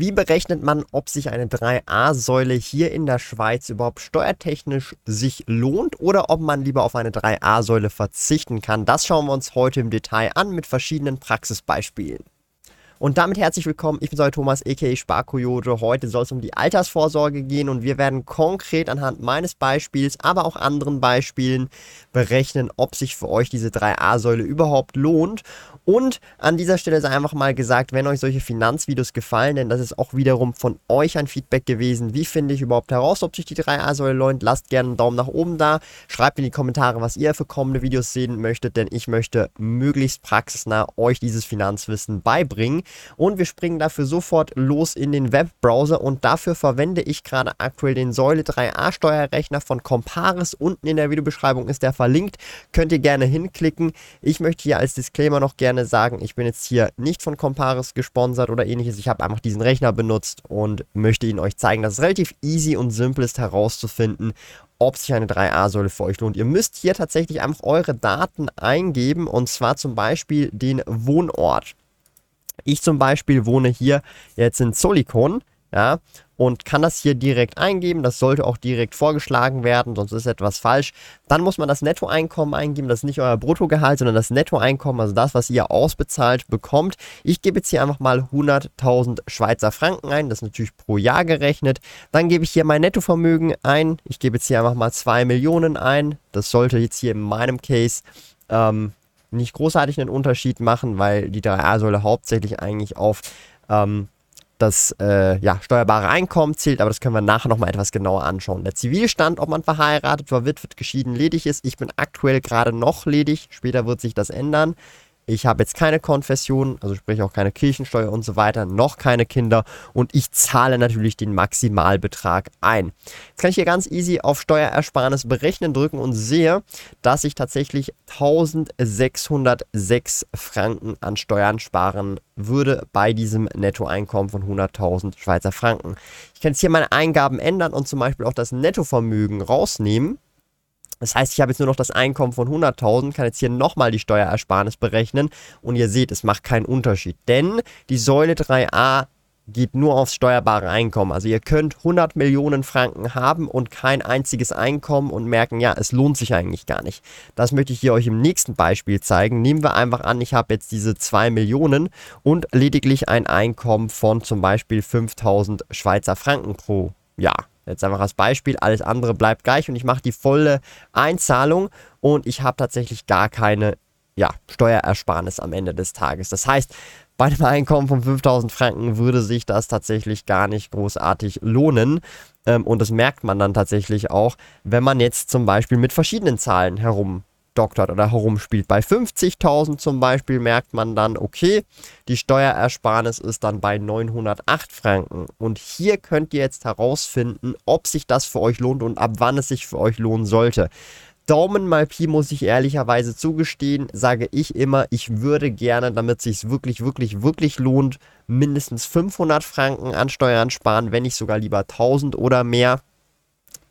Wie berechnet man, ob sich eine 3a-Säule hier in der Schweiz überhaupt steuertechnisch sich lohnt oder ob man lieber auf eine 3a-Säule verzichten kann? Das schauen wir uns heute im Detail an mit verschiedenen Praxisbeispielen. Und damit herzlich willkommen, ich bin Säule Thomas, a.k.a. Sparkoyote. Heute soll es um die Altersvorsorge gehen und wir werden konkret anhand meines Beispiels, aber auch anderen Beispielen berechnen, ob sich für euch diese 3a-Säule überhaupt lohnt und an dieser Stelle sei einfach mal gesagt, wenn euch solche Finanzvideos gefallen, denn das ist auch wiederum von euch ein Feedback gewesen, wie finde ich überhaupt heraus, ob sich die 3A-Säule lohnt, lasst gerne einen Daumen nach oben da, schreibt in die Kommentare, was ihr für kommende Videos sehen möchtet, denn ich möchte möglichst praxisnah euch dieses Finanzwissen beibringen und wir springen dafür sofort los in den Webbrowser und dafür verwende ich gerade aktuell den Säule 3a Steuerrechner von Comparis, unten in der Videobeschreibung ist der verlinkt, könnt ihr gerne hinklicken. Ich möchte hier als Disclaimer noch gerne sagen, ich bin jetzt hier nicht von Comparis gesponsert oder ähnliches. Ich habe einfach diesen Rechner benutzt und möchte ihn euch zeigen, dass es relativ easy und simpel ist herauszufinden, ob sich eine 3a-Säule für euch lohnt. Ihr müsst hier tatsächlich einfach eure Daten eingeben und zwar zum Beispiel den Wohnort. Ich zum Beispiel wohne hier jetzt in Solikon, ja, und kann das hier direkt eingeben. Das sollte auch direkt vorgeschlagen werden, sonst ist etwas falsch. Dann muss man das Nettoeinkommen eingeben. Das ist nicht euer Bruttogehalt, sondern das Nettoeinkommen, also das, was ihr ausbezahlt bekommt. Ich gebe jetzt hier einfach mal 100.000 Schweizer Franken ein. Das ist natürlich pro Jahr gerechnet. Dann gebe ich hier mein Nettovermögen ein. Ich gebe jetzt hier einfach mal 2 Millionen ein. Das sollte jetzt hier in meinem Case ähm, nicht großartig einen Unterschied machen, weil die 3a-Säule hauptsächlich eigentlich auf ähm, das äh, ja, steuerbare Einkommen zählt, aber das können wir nachher nochmal etwas genauer anschauen. Der Zivilstand, ob man verheiratet, verwitwet, geschieden, ledig ist. Ich bin aktuell gerade noch ledig, später wird sich das ändern. Ich habe jetzt keine Konfession, also sprich auch keine Kirchensteuer und so weiter, noch keine Kinder und ich zahle natürlich den Maximalbetrag ein. Jetzt kann ich hier ganz easy auf Steuerersparnis berechnen drücken und sehe, dass ich tatsächlich 1606 Franken an Steuern sparen würde bei diesem Nettoeinkommen von 100.000 Schweizer Franken. Ich kann jetzt hier meine Eingaben ändern und zum Beispiel auch das Nettovermögen rausnehmen das heißt, ich habe jetzt nur noch das Einkommen von 100.000, kann jetzt hier nochmal die Steuerersparnis berechnen und ihr seht, es macht keinen Unterschied, denn die Säule 3a geht nur aufs steuerbare Einkommen. Also ihr könnt 100 Millionen Franken haben und kein einziges Einkommen und merken, ja, es lohnt sich eigentlich gar nicht. Das möchte ich hier euch im nächsten Beispiel zeigen. Nehmen wir einfach an, ich habe jetzt diese 2 Millionen und lediglich ein Einkommen von zum Beispiel 5000 Schweizer Franken pro Jahr. Jetzt einfach als Beispiel, alles andere bleibt gleich und ich mache die volle Einzahlung und ich habe tatsächlich gar keine ja, Steuerersparnis am Ende des Tages. Das heißt, bei einem Einkommen von 5000 Franken würde sich das tatsächlich gar nicht großartig lohnen. Ähm, und das merkt man dann tatsächlich auch, wenn man jetzt zum Beispiel mit verschiedenen Zahlen herum doktert oder herumspielt. Bei 50.000 zum Beispiel merkt man dann, okay, die Steuerersparnis ist dann bei 908 Franken. Und hier könnt ihr jetzt herausfinden, ob sich das für euch lohnt und ab wann es sich für euch lohnen sollte. Daumen mal Pi muss ich ehrlicherweise zugestehen, sage ich immer, ich würde gerne, damit es sich wirklich, wirklich, wirklich lohnt, mindestens 500 Franken an Steuern sparen, wenn nicht sogar lieber 1000 oder mehr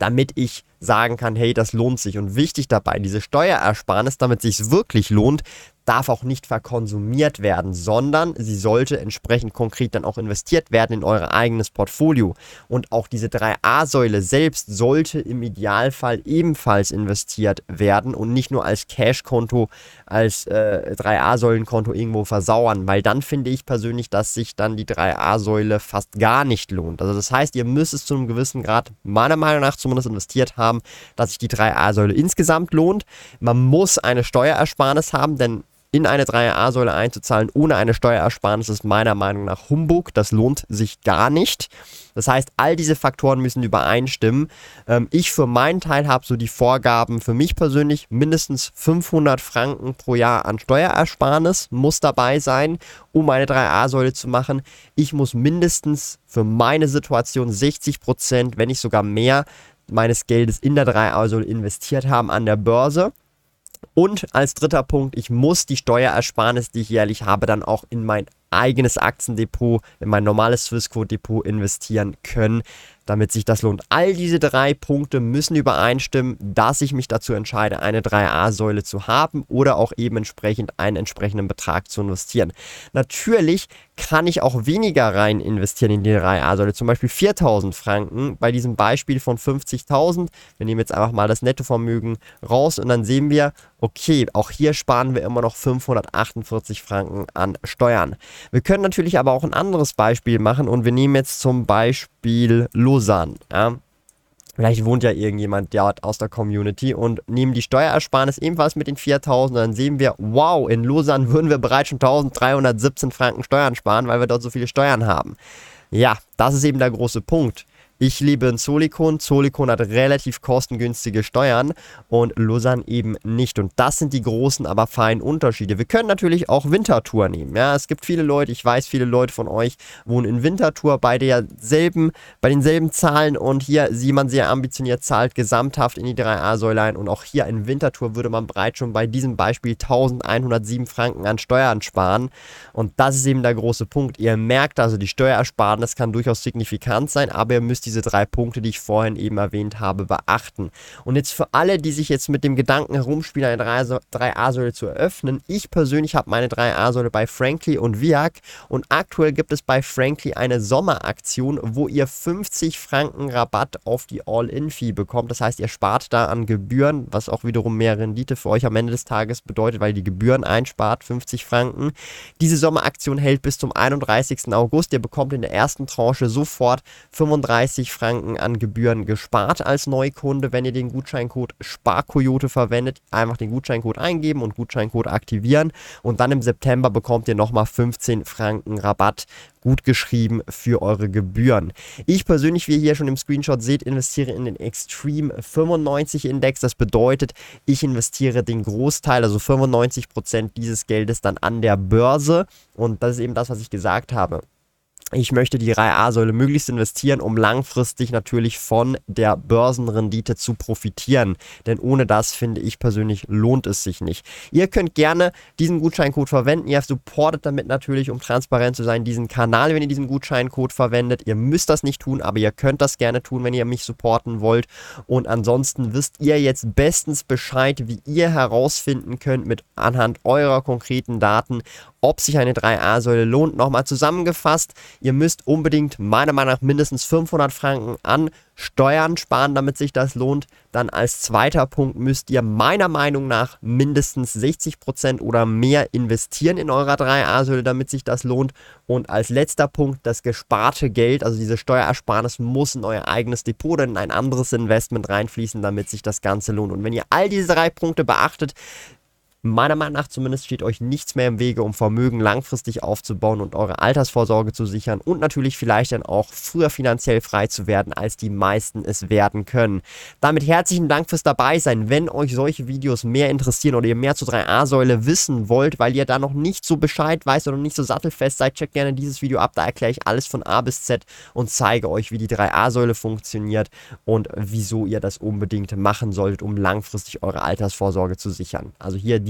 damit ich sagen kann, hey, das lohnt sich. Und wichtig dabei, diese Steuerersparnis, damit sich wirklich lohnt, darf auch nicht verkonsumiert werden, sondern sie sollte entsprechend konkret dann auch investiert werden in euer eigenes Portfolio. Und auch diese 3a-Säule selbst sollte im Idealfall ebenfalls investiert werden und nicht nur als Cash-Konto, als äh, 3a-Säulenkonto irgendwo versauern, weil dann finde ich persönlich, dass sich dann die 3a-Säule fast gar nicht lohnt. Also das heißt, ihr müsst es zu einem gewissen Grad, meiner Meinung nach zumindest investiert haben, dass sich die 3a-Säule insgesamt lohnt. Man muss eine Steuerersparnis haben, denn in eine 3A-Säule einzuzahlen ohne eine Steuerersparnis ist meiner Meinung nach Humbug. Das lohnt sich gar nicht. Das heißt, all diese Faktoren müssen übereinstimmen. Ähm, ich für meinen Teil habe so die Vorgaben für mich persönlich mindestens 500 Franken pro Jahr an Steuerersparnis muss dabei sein, um eine 3A-Säule zu machen. Ich muss mindestens für meine Situation 60 Prozent, wenn nicht sogar mehr, meines Geldes in der 3A-Säule investiert haben an der Börse. Und als dritter Punkt, ich muss die Steuerersparnis, die ich jährlich habe, dann auch in mein eigenes Aktiendepot, in mein normales Swissquote-Depot investieren können damit sich das lohnt. All diese drei Punkte müssen übereinstimmen, dass ich mich dazu entscheide, eine 3a-Säule zu haben oder auch eben entsprechend einen entsprechenden Betrag zu investieren. Natürlich kann ich auch weniger rein investieren in die 3a-Säule, zum Beispiel 4000 Franken bei diesem Beispiel von 50.000. Wir nehmen jetzt einfach mal das Nettovermögen raus und dann sehen wir, okay, auch hier sparen wir immer noch 548 Franken an Steuern. Wir können natürlich aber auch ein anderes Beispiel machen und wir nehmen jetzt zum Beispiel Lausanne. Ja. Vielleicht wohnt ja irgendjemand dort aus der Community und nehmen die Steuerersparnis ebenfalls mit den 4000. Dann sehen wir, wow, in Lausanne würden wir bereits schon 1317 Franken Steuern sparen, weil wir dort so viele Steuern haben. Ja, das ist eben der große Punkt. Ich lebe in Zolikon. Zolikon hat relativ kostengünstige Steuern und Lausanne eben nicht. Und das sind die großen, aber feinen Unterschiede. Wir können natürlich auch Wintertour nehmen. Ja, es gibt viele Leute, ich weiß, viele Leute von euch wohnen in Wintertour bei derselben, bei denselben Zahlen und hier jemand sehr ambitioniert zahlt gesamthaft in die 3A-Säule ein. Und auch hier in Wintertour würde man bereits schon bei diesem Beispiel 1107 Franken an Steuern sparen. Und das ist eben der große Punkt. Ihr merkt also, die Steuerersparnis kann durchaus signifikant sein, aber ihr müsst diese drei Punkte, die ich vorhin eben erwähnt habe, beachten. Und jetzt für alle, die sich jetzt mit dem Gedanken herumspielen, eine 3A-Säule zu eröffnen, ich persönlich habe meine 3A-Säule bei Frankly und Viag und aktuell gibt es bei Frankly eine Sommeraktion, wo ihr 50 Franken Rabatt auf die All-In-Fee bekommt. Das heißt, ihr spart da an Gebühren, was auch wiederum mehr Rendite für euch am Ende des Tages bedeutet, weil die Gebühren einspart, 50 Franken. Diese Sommeraktion hält bis zum 31. August. Ihr bekommt in der ersten Tranche sofort 35 30 Franken an Gebühren gespart als Neukunde, wenn ihr den Gutscheincode Sparkoyote verwendet. Einfach den Gutscheincode eingeben und Gutscheincode aktivieren und dann im September bekommt ihr nochmal 15 Franken Rabatt gut geschrieben für eure Gebühren. Ich persönlich, wie ihr hier schon im Screenshot seht, investiere in den Extreme 95 Index. Das bedeutet, ich investiere den Großteil, also 95% dieses Geldes dann an der Börse. Und das ist eben das, was ich gesagt habe ich möchte die 3A-Säule möglichst investieren, um langfristig natürlich von der Börsenrendite zu profitieren. Denn ohne das, finde ich persönlich, lohnt es sich nicht. Ihr könnt gerne diesen Gutscheincode verwenden. Ihr supportet damit natürlich, um transparent zu sein, diesen Kanal, wenn ihr diesen Gutscheincode verwendet. Ihr müsst das nicht tun, aber ihr könnt das gerne tun, wenn ihr mich supporten wollt. Und ansonsten wisst ihr jetzt bestens Bescheid, wie ihr herausfinden könnt mit anhand eurer konkreten Daten, ob sich eine 3A-Säule lohnt. Nochmal zusammengefasst, ihr müsst unbedingt meiner Meinung nach mindestens 500 Franken an Steuern sparen, damit sich das lohnt. Dann als zweiter Punkt müsst ihr meiner Meinung nach mindestens 60% oder mehr investieren in eurer 3A-Säule, damit sich das lohnt. Und als letzter Punkt, das gesparte Geld, also diese Steuerersparnis, muss in euer eigenes Depot oder in ein anderes Investment reinfließen, damit sich das Ganze lohnt. Und wenn ihr all diese drei Punkte beachtet, Meiner Meinung nach zumindest steht euch nichts mehr im Wege, um Vermögen langfristig aufzubauen und eure Altersvorsorge zu sichern und natürlich vielleicht dann auch früher finanziell frei zu werden, als die meisten es werden können. Damit herzlichen Dank fürs Dabeisein. Wenn euch solche Videos mehr interessieren oder ihr mehr zur 3a-Säule wissen wollt, weil ihr da noch nicht so Bescheid weißt oder nicht so sattelfest seid, checkt gerne dieses Video ab. Da erkläre ich alles von A bis Z und zeige euch, wie die 3a-Säule funktioniert und wieso ihr das unbedingt machen solltet, um langfristig eure Altersvorsorge zu sichern. Also hier die